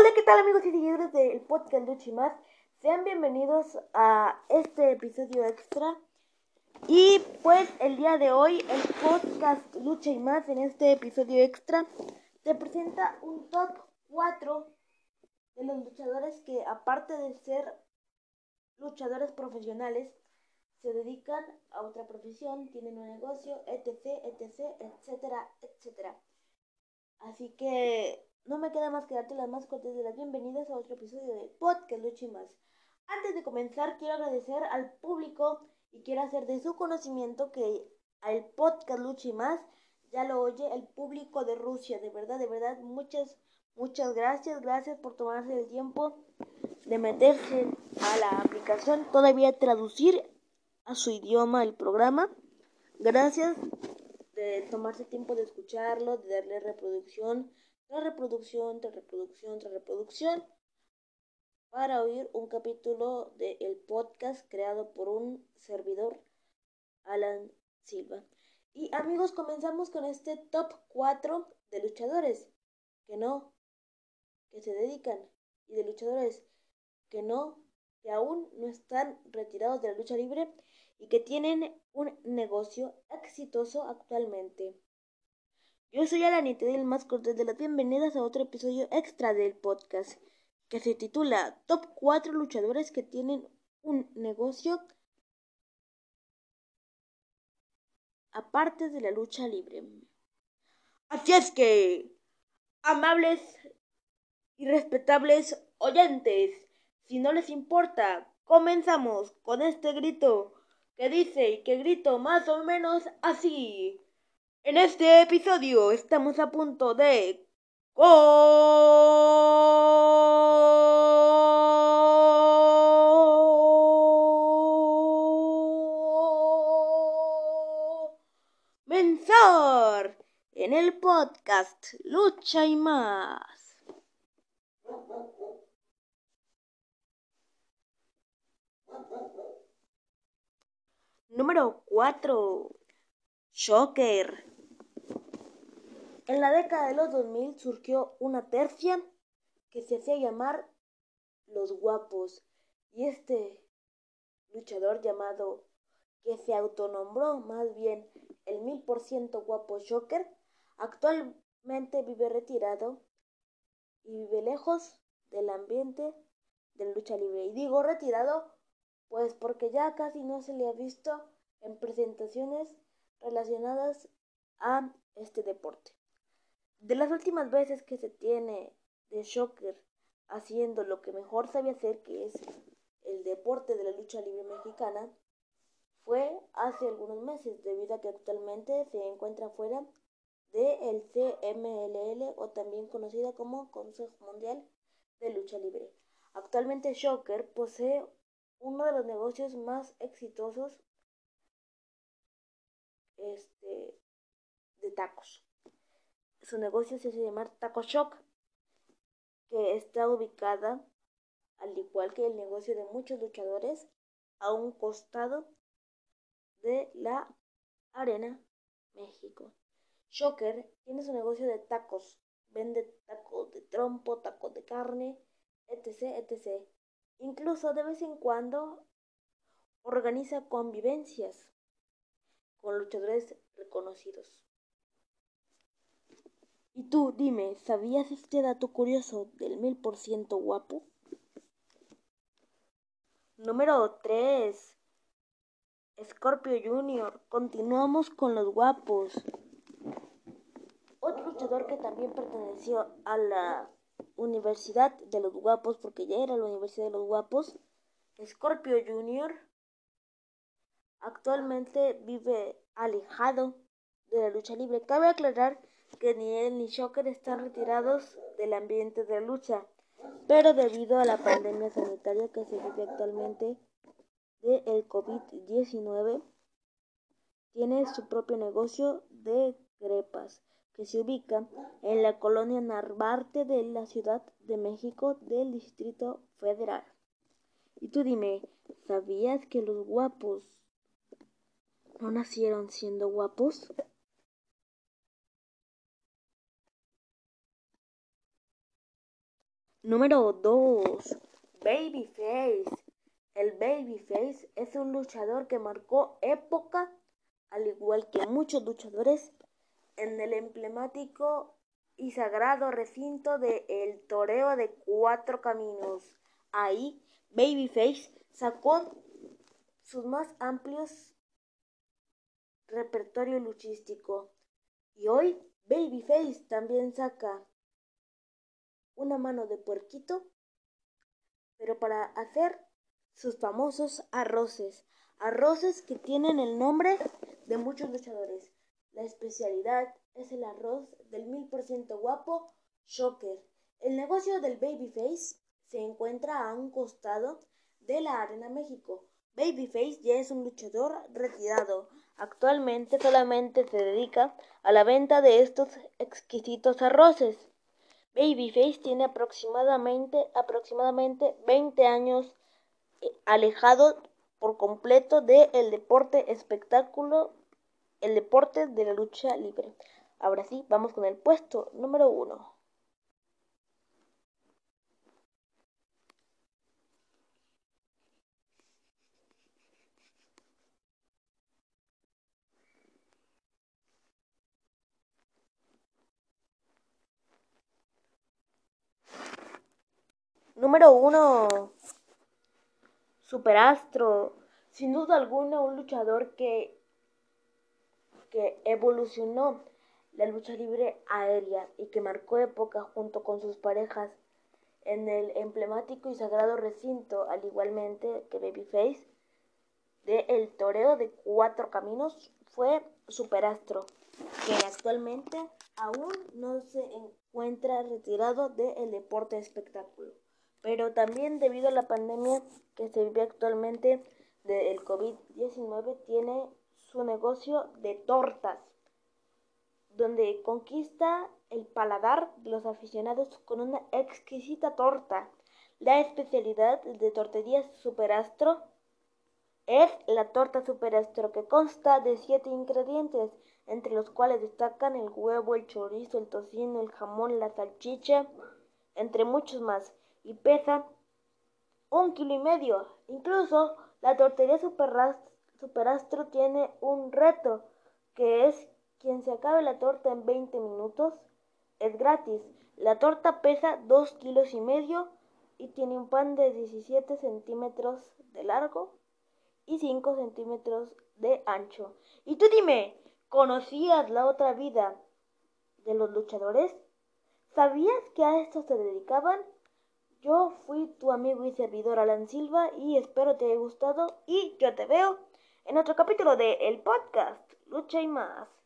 Hola, ¿qué tal amigos y seguidores del podcast Lucha y más? Sean bienvenidos a este episodio extra. Y pues el día de hoy el podcast Lucha y más en este episodio extra te presenta un top 4 de los luchadores que aparte de ser luchadores profesionales se dedican a otra profesión, tienen un negocio, etc, etc, etcétera, etcétera. Así que no me queda más que darte las más cortas de las bienvenidas a otro episodio del podcast Luchi Más. Antes de comenzar, quiero agradecer al público y quiero hacer de su conocimiento que al podcast Luchi Más ya lo oye el público de Rusia. De verdad, de verdad, muchas, muchas gracias. Gracias por tomarse el tiempo de meterse a la aplicación, todavía traducir a su idioma el programa. Gracias de tomarse tiempo de escucharlo, de darle reproducción tras reproducción, tras reproducción, tras reproducción, para oír un capítulo del podcast creado por un servidor, Alan Silva. Y amigos, comenzamos con este top 4 de luchadores que no, que se dedican, y de luchadores que no, que aún no están retirados de la lucha libre y que tienen un negocio exitoso actualmente. Yo soy Alanita del más cortés de las bienvenidas a otro episodio extra del podcast que se titula Top 4 luchadores que tienen un negocio aparte de la lucha libre. Así es que, amables y respetables oyentes, si no les importa, comenzamos con este grito que dice y que grito más o menos así. En este episodio estamos a punto de comenzar en el podcast Lucha y más. Número 4. Shocker. En la década de los 2000 surgió una tercia que se hacía llamar los guapos y este luchador llamado que se autonombró más bien el mil por ciento guapo Joker actualmente vive retirado y vive lejos del ambiente de lucha libre. Y digo retirado pues porque ya casi no se le ha visto en presentaciones relacionadas a este deporte. De las últimas veces que se tiene de Shocker haciendo lo que mejor sabe hacer, que es el deporte de la lucha libre mexicana, fue hace algunos meses, debido a que actualmente se encuentra fuera del CMLL o también conocida como Consejo Mundial de Lucha Libre. Actualmente Shocker posee uno de los negocios más exitosos este, de tacos su negocio se hace llamar Taco Shock, que está ubicada, al igual que el negocio de muchos luchadores, a un costado de la Arena México. Shocker tiene su negocio de tacos, vende tacos de trompo, tacos de carne, etc, etc. Incluso de vez en cuando organiza convivencias con luchadores reconocidos. Y tú, dime, ¿sabías este dato curioso del mil por ciento guapo? Número 3. Scorpio Jr. Continuamos con los guapos. Otro luchador que también perteneció a la Universidad de los Guapos, porque ya era la Universidad de los Guapos, Scorpio Jr. Actualmente vive alejado de la lucha libre. Cabe aclarar que ni él ni Shocker están retirados del ambiente de lucha, pero debido a la pandemia sanitaria que se vive actualmente de el COVID-19, tiene su propio negocio de crepas que se ubica en la colonia Narvarte de la Ciudad de México del Distrito Federal. Y tú dime, ¿sabías que los guapos no nacieron siendo guapos? Número 2. Babyface. El Babyface es un luchador que marcó época, al igual que muchos luchadores, en el emblemático y sagrado recinto de El Toreo de Cuatro Caminos. Ahí, Babyface sacó sus más amplios repertorio luchístico. Y hoy Babyface también saca una mano de puerquito, pero para hacer sus famosos arroces. Arroces que tienen el nombre de muchos luchadores. La especialidad es el arroz del mil por ciento guapo Shocker. El negocio del Babyface se encuentra a un costado de la Arena México. Babyface ya es un luchador retirado. Actualmente solamente se dedica a la venta de estos exquisitos arroces. Babyface tiene aproximadamente, aproximadamente 20 años eh, alejado por completo del deporte espectáculo, el deporte de la lucha libre. Ahora sí, vamos con el puesto número uno. Número uno. Superastro. Sin duda alguna un luchador que, que evolucionó la lucha libre aérea y que marcó época junto con sus parejas en el emblemático y sagrado recinto, al igualmente que Babyface, de El Toreo de Cuatro Caminos, fue Superastro, que actualmente aún no se encuentra retirado del deporte espectáculo pero también debido a la pandemia que se vive actualmente del COVID-19, tiene su negocio de tortas, donde conquista el paladar de los aficionados con una exquisita torta. La especialidad de Torterías Superastro es la torta Superastro que consta de siete ingredientes, entre los cuales destacan el huevo, el chorizo, el tocino, el jamón, la salchicha, entre muchos más y pesa un kilo y medio. Incluso la tortería Superastro tiene un reto, que es quien se acabe la torta en 20 minutos es gratis. La torta pesa 2 kilos y medio y tiene un pan de 17 centímetros de largo y 5 centímetros de ancho. Y tú dime, ¿conocías la otra vida de los luchadores? ¿Sabías que a esto se dedicaban? Yo fui tu amigo y servidor Alan Silva y espero te haya gustado y yo te veo en otro capítulo de el podcast Lucha y más.